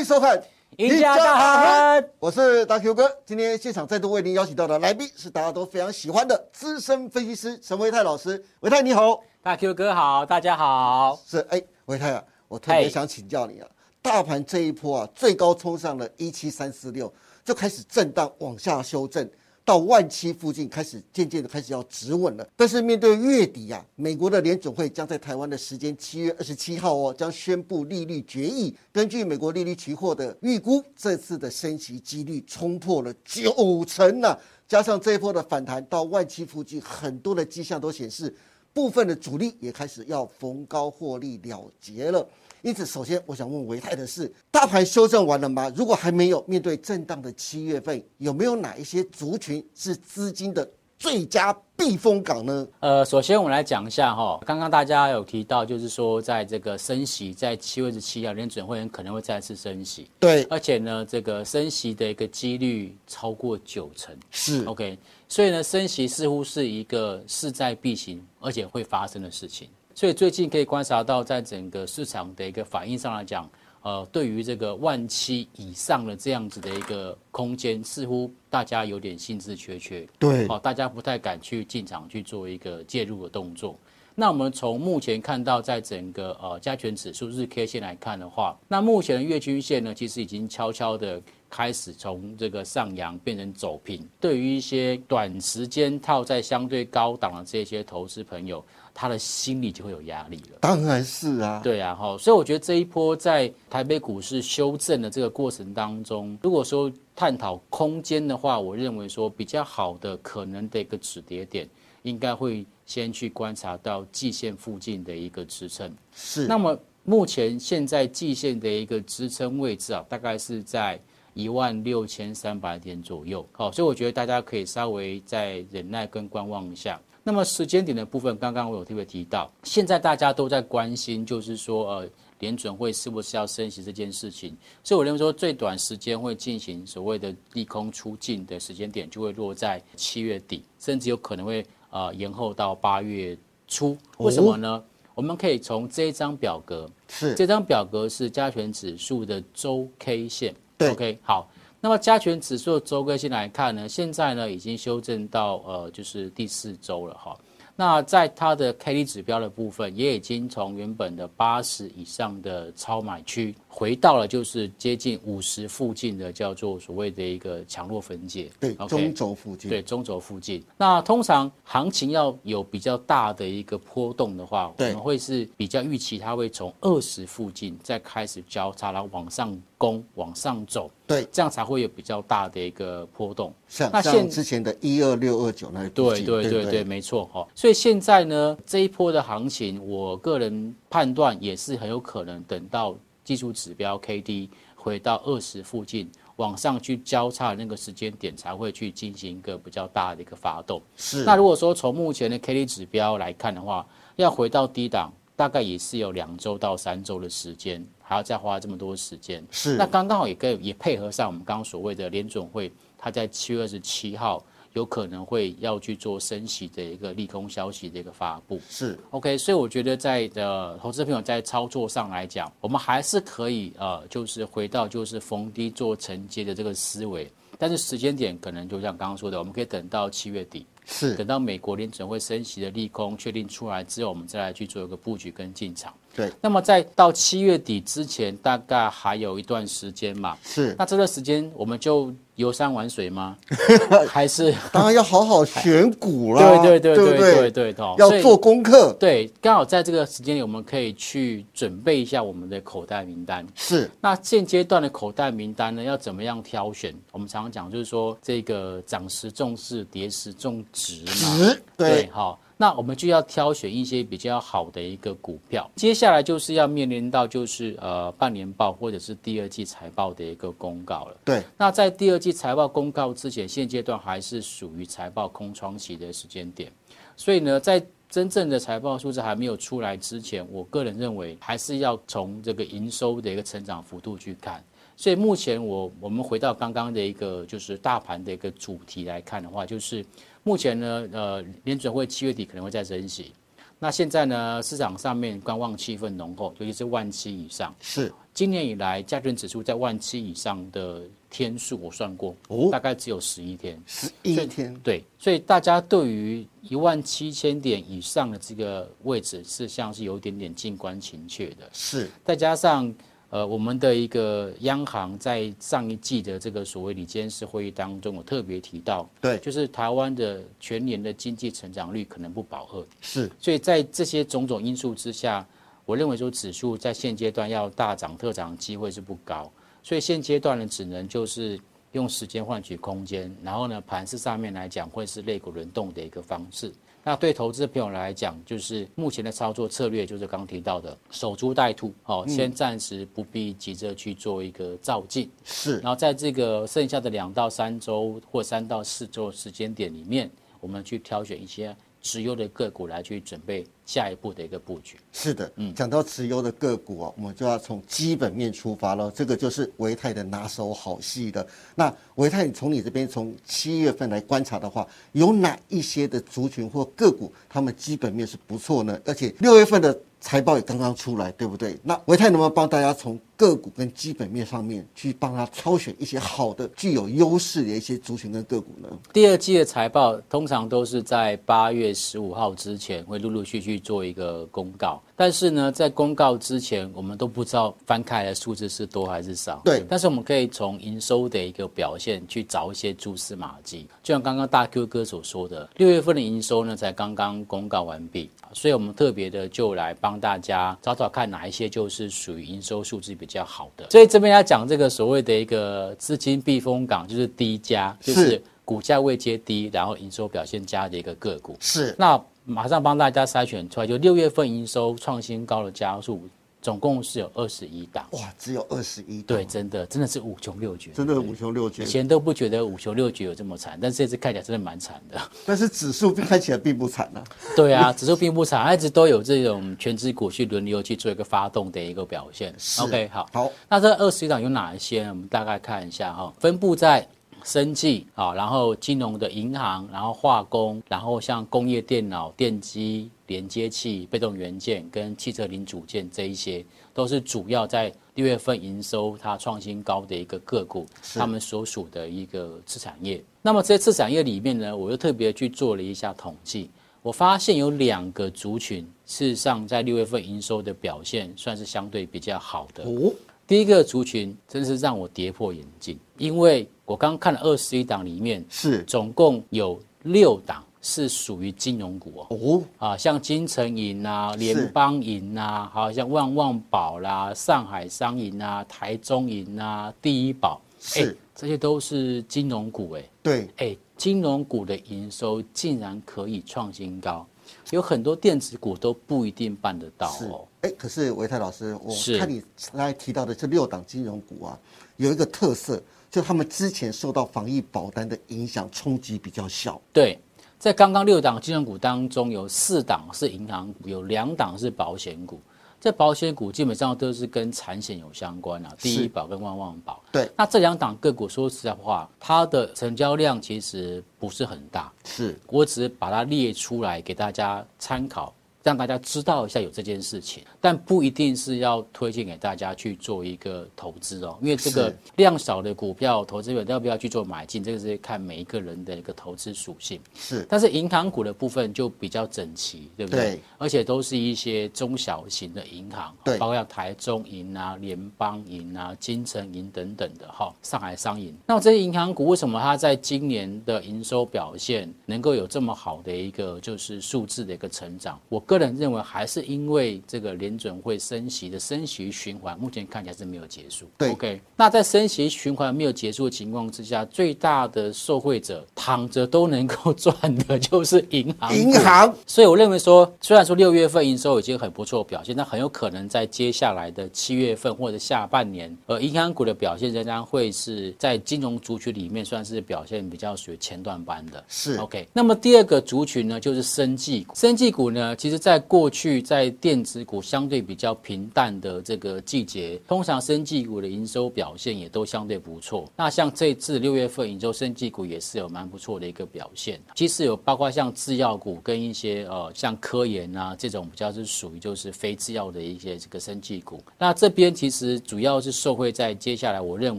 欢迎收看《赢家大亨》，我是大 Q 哥。今天现场再度为您邀请到的来宾是大家都非常喜欢的资深分析师陈维泰老师。维泰你好，大 Q 哥好，大家好。是哎，维泰啊，我特别想请教你啊，大盘这一波啊，最高冲上了一七三四六，就开始震荡往下修正。到万七附近开始渐渐的开始要止稳了，但是面对月底啊，美国的联总会将在台湾的时间七月二十七号哦，将宣布利率决议。根据美国利率期货的预估，这次的升息几率冲破了九成呢。加上这一波的反弹到万七附近，很多的迹象都显示，部分的主力也开始要逢高获利了结了。因此，首先我想问维泰的是，大盘修正完了吗？如果还没有，面对震荡的七月份，有没有哪一些族群是资金的最佳避风港呢？呃，首先我们来讲一下哈，刚刚大家有提到，就是说在这个升息，在七月十七号，联准会可能会再次升息，对，而且呢，这个升息的一个几率超过九成，是 OK，所以呢，升息似乎是一个势在必行，而且会发生的事情。所以最近可以观察到，在整个市场的一个反应上来讲，呃，对于这个万七以上的这样子的一个空间，似乎大家有点兴致缺缺，对，好，大家不太敢去进场去做一个介入的动作。那我们从目前看到，在整个呃加权指数日 K 线来看的话，那目前的月均线呢，其实已经悄悄的开始从这个上扬变成走平。对于一些短时间套在相对高档的这些投资朋友，他的心里就会有压力了。当然是啊，对啊，哈，所以我觉得这一波在台北股市修正的这个过程当中，如果说探讨空间的话，我认为说比较好的可能的一个止跌点，应该会。先去观察到季线附近的一个支撑，是。那么目前现在季线的一个支撑位置啊，大概是在一万六千三百点左右。好，所以我觉得大家可以稍微再忍耐跟观望一下。那么时间点的部分，刚刚我有特别提到，现在大家都在关心，就是说呃，联准会是不是要升息这件事情。所以我认为说，最短时间会进行所谓的利空出尽的时间点，就会落在七月底，甚至有可能会。啊，延后到八月初，为什么呢？我们可以从这张表格，是这张表格是加权指数的周 K 线，对，OK，好，那么加权指数的周 K 线来看呢，现在呢已经修正到呃就是第四周了哈。那在它的 K D 指标的部分，也已经从原本的八十以上的超买区，回到了就是接近五十附近的叫做所谓的一个强弱分界，对，中轴附近，对，中轴附近。那通常行情要有比较大的一个波动的话，我们会是比较预期它会从二十附近再开始交叉，然后往上攻，往上走。对，这样才会有比较大的一个波动。像那像之前的一二六二九那对对对对，没错哈。所以现在呢，这一波的行情，我个人判断也是很有可能等到技术指标 K D 回到二十附近，往上去交叉那个时间点，才会去进行一个比较大的一个发动。是。那如果说从目前的 K D 指标来看的话，要回到低档，大概也是有两周到三周的时间。还要再花这么多时间，是那刚刚好也跟也配合上我们刚刚所谓的联总会，它在七月二十七号有可能会要去做升息的一个利空消息的一个发布，是 OK，所以我觉得在的投资朋友在操作上来讲，我们还是可以呃就是回到就是逢低做承接的这个思维，但是时间点可能就像刚刚说的，我们可以等到七月底。是等到美国联准会升息的利空确定出来之后，我们再来去做一个布局跟进场。对，那么在到七月底之前，大概还有一段时间嘛。是，那这段时间我们就。游山玩水吗？还是当然要好好选股啦。对对对对对对对，要做功课。对，刚好在这个时间里，我们可以去准备一下我们的口袋名单。是。那现阶段的口袋名单呢，要怎么样挑选？我们常常讲，就是说这个涨时重视，跌时重值嘛。值对，好。那我们就要挑选一些比较好的一个股票，接下来就是要面临到就是呃半年报或者是第二季财报的一个公告了。对，那在第二季财报公告之前，现阶段还是属于财报空窗期的时间点，所以呢，在真正的财报数字还没有出来之前，我个人认为还是要从这个营收的一个成长幅度去看。所以目前我我们回到刚刚的一个就是大盘的一个主题来看的话，就是目前呢，呃，联准会七月底可能会再升息。那现在呢，市场上面观望气氛浓厚，尤其是万七以上。是。今年以来加权指数在万七以上的天数，我算过，大概只有十一天，十一天。对，所以大家对于一万七千点以上的这个位置，是像是有一点点静观情怯的。是，再加上。呃，我们的一个央行在上一季的这个所谓里监事会议当中，我特别提到，对，就是台湾的全年的经济成长率可能不饱和，是，所以在这些种种因素之下，我认为说指数在现阶段要大涨特涨机会是不高，所以现阶段呢，只能就是用时间换取空间，然后呢，盘市上面来讲会是肋骨轮动的一个方式。那对投资朋友来讲，就是目前的操作策略，就是刚提到的守株待兔，哦，先暂时不必急着去做一个造进，是。然后在这个剩下的两到三周或三到四周时间点里面，我们去挑选一些。持有的个股来去准备下一步的一个布局。是的，嗯，讲到持有的个股啊，我们就要从基本面出发了。这个就是维泰的拿手好戏的。那维泰，你从你这边从七月份来观察的话，有哪一些的族群或个股，他们基本面是不错呢？而且六月份的财报也刚刚出来，对不对？那维泰能不能帮大家从？个股跟基本面上面去帮他挑选一些好的、具有优势的一些族群跟个股呢？第二季的财报通常都是在八月十五号之前会陆陆续续做一个公告，但是呢，在公告之前，我们都不知道翻开的数字是多还是少。对，但是我们可以从营收的一个表现去找一些蛛丝马迹。就像刚刚大 Q 哥所说的，六月份的营收呢才刚刚公告完毕，所以我们特别的就来帮大家找找看哪一些就是属于营收数字比。比较好的，所以这边要讲这个所谓的一个资金避风港，就是低加，就是股价未接低，然后营收表现佳的一个个股。是，那马上帮大家筛选出来，就六月份营收创新高的加速。总共是有二十一档，哇，只有二十一档，对，真的真的是五穷六绝，真的五穷六绝，以前都不觉得五穷六绝有这么惨，但是这次看起来真的蛮惨的。但是指数看起来并不惨啊。对啊，指数并不惨，一直都有这种全指股去轮流去做一个发动的一个表现。OK，好，好，那这二十一档有哪一些？我们大概看一下哈，分布在。生技啊，然后金融的银行，然后化工，然后像工业电脑、电机、连接器、被动元件跟汽车零组件这一些，都是主要在六月份营收它创新高的一个个股，他们所属的一个次产业。那么这些次产业里面呢，我又特别去做了一下统计，我发现有两个族群，事实上在六月份营收的表现算是相对比较好的。哦，第一个族群真是让我跌破眼镜，因为。我刚刚看了二十一档里面，是总共有六档是属于金融股哦。哦啊，像金城银啊、联邦银啊，好像旺旺宝啦、上海商银啊、台中银啊、第一宝，是这些都是金融股哎。对，哎，金融股的营收竟然可以创新高，有很多电子股都不一定办得到哦。哎，可是维泰老师，我看你刚才提到的这六档金融股啊，有一个特色。就他们之前受到防疫保单的影响冲击比较小。对，在刚刚六档金融股当中，有四档是银行股，有两档是保险股。这保险股基本上都是跟产险有相关啊，第一保跟万万保。对，那这两档个股说实在话，它的成交量其实不是很大。是我只是把它列出来给大家参考。让大家知道一下有这件事情，但不一定是要推荐给大家去做一个投资哦，因为这个量少的股票，投资者要不要去做买进，这个是看每一个人的一个投资属性。是，但是银行股的部分就比较整齐，对不对？对。而且都是一些中小型的银行，对，包括像台中银啊、联邦银啊、金城银等等的哈，上海商银。那这些银行股为什么它在今年的营收表现能够有这么好的一个就是数字的一个成长？我。个人认为还是因为这个联准会升息的升息循环，目前看起来是没有结束。对，OK。那在升息循环没有结束的情况之下，最大的受惠者躺着都能够赚的就是银行。银行。所以我认为说，虽然说六月份营收已经很不错表现，但很有可能在接下来的七月份或者下半年，呃，银行股的表现仍然会是在金融族群里面算是表现比较属于前段班的。是 OK。那么第二个族群呢，就是生技股。生技股呢，其实。在过去在电子股相对比较平淡的这个季节，通常生技股的营收表现也都相对不错。那像这次六月份营收，生技股也是有蛮不错的一个表现。其实有包括像制药股跟一些呃像科研啊这种比较是属于就是非制药的一些这个生技股。那这边其实主要是受惠在接下来，我认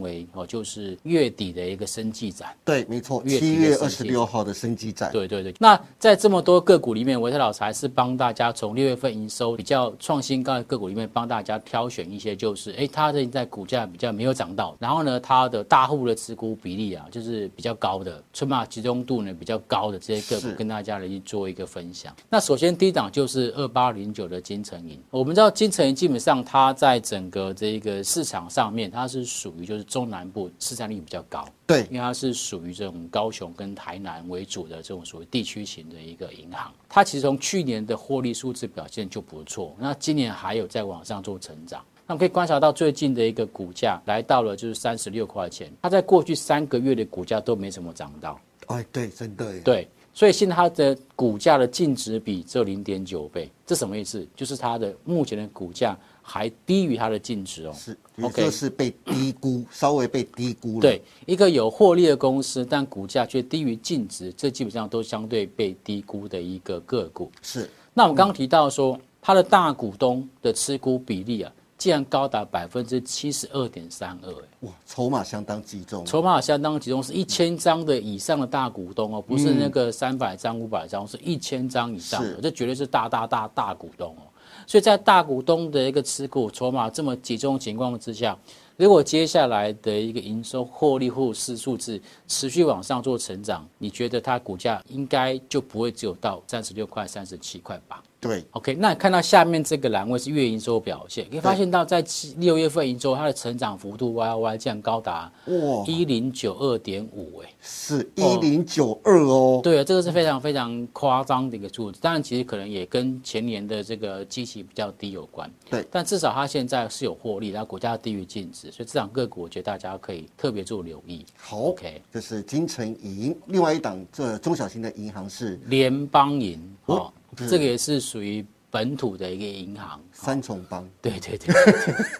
为哦就是月底的一个生技展。对，没错，七月二十六号的生技展。对对对。那在这么多个股里面，维特老师还是帮大家从六月份营收比较创新高的个股里面帮大家挑选一些，就是哎，它的在股价比较没有涨到，然后呢，它的大户的持股比例啊，就是比较高的，筹码集中度呢比较高的这些个股，跟大家来去做一个分享。那首先第一档就是二八零九的金城银，我们知道金城银基本上它在整个这个市场上面，它是属于就是中南部市占率比较高。对，因为它是属于这种高雄跟台南为主的这种属于地区型的一个银行，它其实从去年的获利数字表现就不错，那今年还有在往上做成长。那我们可以观察到最近的一个股价来到了就是三十六块钱，它在过去三个月的股价都没怎么涨到。哎，对，真的。对，所以现在它的股价的净值比只有零点九倍，这什么意思？就是它的目前的股价。还低于它的净值哦，是，OK，是被低估，稍微被低估了。对，一个有获利的公司，但股价却低于净值，这基本上都相对被低估的一个个股。是，那我们刚刚提到说，它的大股东的持股比例啊，竟然高达百分之七十二点三二，哇，筹码相当集中，筹码相当集中，是一千张的以上的大股东哦，不是那个三百张、五百张，是一千张以上的，这绝对是大大大大股东哦。所以在大股东的一个持股筹码这么集中情况之下，如果接下来的一个营收获利或是数字持续往上做成长，你觉得它股价应该就不会只有到三十六块、三十七块吧？对，OK，那看到下面这个栏位是月营收表现，可以发现到在七六月份营收它的成长幅度 Y Y 这样高达哇。一零九二点五哎，是一零九二哦，对啊，这个是非常非常夸张的一个数字，当然其实可能也跟前年的这个基期比较低有关，对，但至少它现在是有获利，然后股价低于净值，所以这档个股我觉得大家可以特别做留意。好，OK，这是金城银，另外一档这中小型的银行是联邦银哦。这个也是属于本土的一个银行，三重帮。对对对，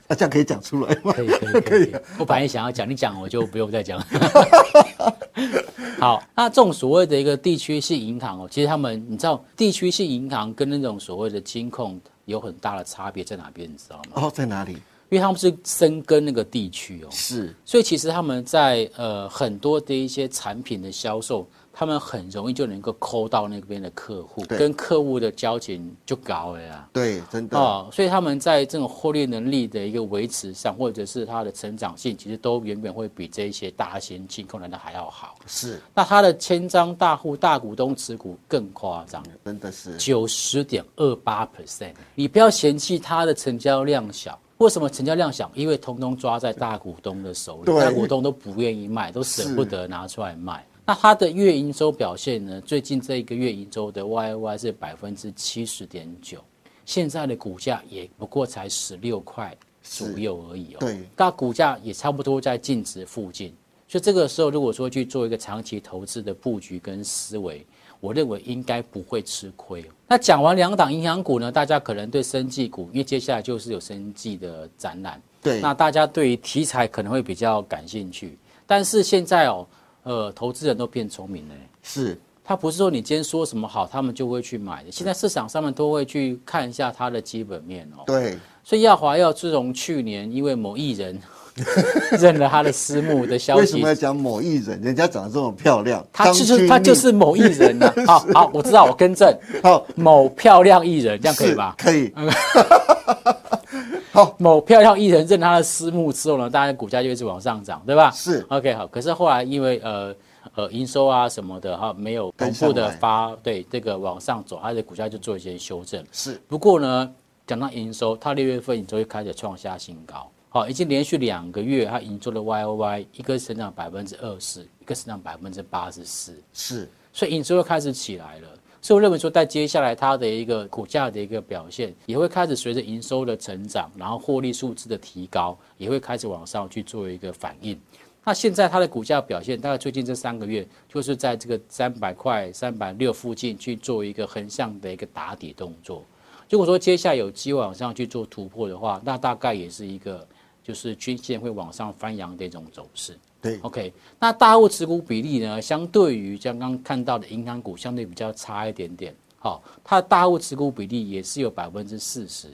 那 这样可以讲出来吗？可以可以可以。我本来想要讲，你讲我就不用再讲。好，那这种所谓的一个地区性银行哦，其实他们你知道，地区性银行跟那种所谓的金控有很大的差别在哪边？你知道吗？哦，在哪里？因为他们是深耕那个地区哦，是，所以其实他们在呃很多的一些产品的销售。他们很容易就能够抠到那边的客户，跟客户的交情就高了呀。对，真的哦，所以他们在这种获利能力的一个维持上，或者是它的成长性，其实都远远会比这些大型金控来的还要好。是，那它的千张大户大股东持股更夸张，真的是九十点二八 percent。你不要嫌弃它的成交量小，为什么成交量小？因为通通抓在大股东的手里，大股东都不愿意卖，都舍不得拿出来卖。那它的月营收表现呢？最近这一个月营收的 Y Y 是百分之七十点九，现在的股价也不过才十六块左右而已哦。对，那股价也差不多在净值附近，所以这个时候如果说去做一个长期投资的布局跟思维，我认为应该不会吃亏。那讲完两档银行股呢，大家可能对生技股，因为接下来就是有生技的展览，对，那大家对于题材可能会比较感兴趣，但是现在哦。呃，投资人都变聪明了，是他不是说你今天说什么好，他们就会去买的。现在市场上面都会去看一下它的基本面哦。对，所以耀华要自从去年因为某艺人 认了他的私募的消息，为什么要讲某艺人？人家长得这么漂亮，他就是他就是某艺人呢。好好，我知道，我更正，好，某漂亮艺人，这样可以吧？可以。好，某漂亮艺人认他的私募之后呢，大家股价就一直往上涨，对吧？是，OK，好。可是后来因为呃呃营收啊什么的哈，没有同步的发，对这个往上走，它的股价就做一些修正。是，不过呢，讲到营收，它六月份营收就开始创下新高，好，已经连续两个月它营收的 Y O Y 一个成长百分之二十，一个成长百分之八十四，是，所以营收又开始起来了。所以我认为说，在接下来它的一个股价的一个表现，也会开始随着营收的成长，然后获利数字的提高，也会开始往上去做一个反应。那现在它的股价表现，大概最近这三个月，就是在这个三百块、三百六附近去做一个横向的一个打底动作。如果说接下来有机会往上去做突破的话，那大概也是一个就是均线会往上翻扬的一种走势。对，OK，那大户持股比例呢，相对于刚刚看到的银行股，相对比较差一点点。好，它的大户持股比例也是有百分之四十，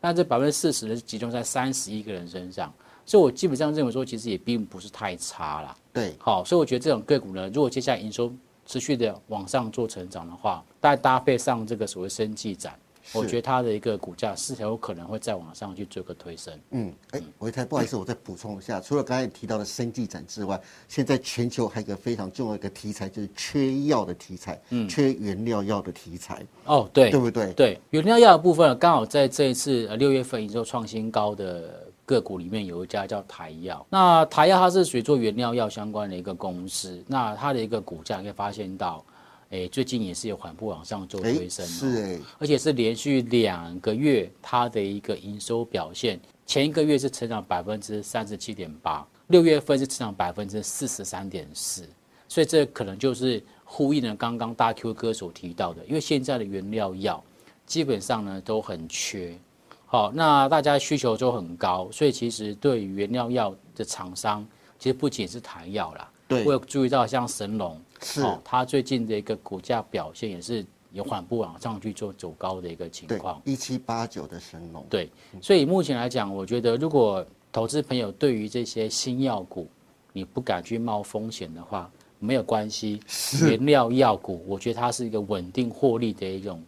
那这百分之四十呢是集中在三十一个人身上，所以我基本上认为说，其实也并不是太差啦。对，好，所以我觉得这种个股呢，如果接下来营收持续的往上做成长的话，再搭配上这个所谓生技展。我觉得它的一个股价是很有可能会再往上去做个推升。嗯，哎，维泰，不好意思，我再补充一下，除了刚才提到的生技展之外，现在全球还有一个非常重要的一个题材，就是缺药的题材，嗯，缺原料药的题材。哦，对，对不对？对，原料药的部分刚好在这一次呃六月份营收创新高的个股里面有一家叫台药。那台药它是属于做原料药相关的一个公司，那它的一个股价可以发现到。哎，最近也是有缓步往上做推升，是哎，而且是连续两个月它的一个营收表现，前一个月是成长百分之三十七点八，六月份是成长百分之四十三点四，所以这可能就是呼应了刚刚大 Q 哥所提到的，因为现在的原料药基本上呢都很缺，好，那大家需求都很高，所以其实对于原料药的厂商，其实不仅是台药啦，对，我有注意到像神龙。是，它最近的一个股价表现也是有缓步往上去做走高的一个情况。一七八九的神龙。对，所以目前来讲，我觉得如果投资朋友对于这些新药股，你不敢去冒风险的话，没有关系。原料药股，我觉得它是一个稳定获利的一种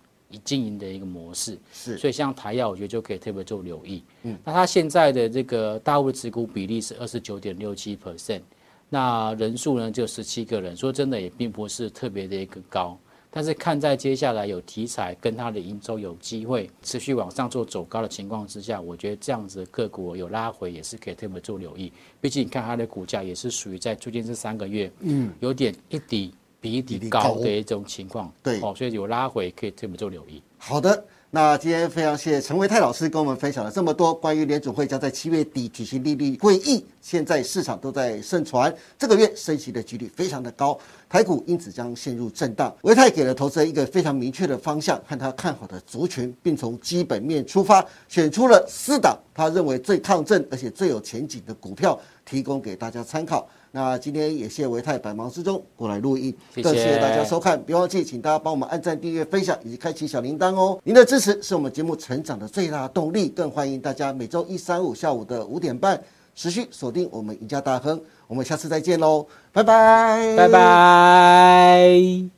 经营的一个模式。是，所以像台药，我觉得就可以特别做留意。嗯，那它现在的这个大户持股比例是二十九点六七 percent。那人数呢，就十七个人。说真的，也并不是特别的一个高。但是看在接下来有题材跟它的营收有机会持续往上做走高的情况之下，我觉得这样子的个股有拉回也是可以特别做留意。毕竟你看它的股价也是属于在最近这三个月，嗯，有点一底比一底高的一种情况。对，哦，所以有拉回可以特别做留意。好的。那今天非常谢谢陈维泰老师跟我们分享了这么多关于联储会将在七月底举行利率会议，现在市场都在盛传这个月升息的几率非常的高，台股因此将陷入震荡。维泰给了投资人一个非常明确的方向和他看好的族群，并从基本面出发选出了四档他认为最抗震而且最有前景的股票，提供给大家参考。那今天也谢维泰百忙之中过来录音，更谢谢大家收看，别忘记请大家帮我们按赞、订阅、分享以及开启小铃铛哦。您的支持是我们节目成长的最大动力，更欢迎大家每周一、三、五下午的五点半持续锁定我们赢家大亨。我们下次再见喽，拜拜，拜拜。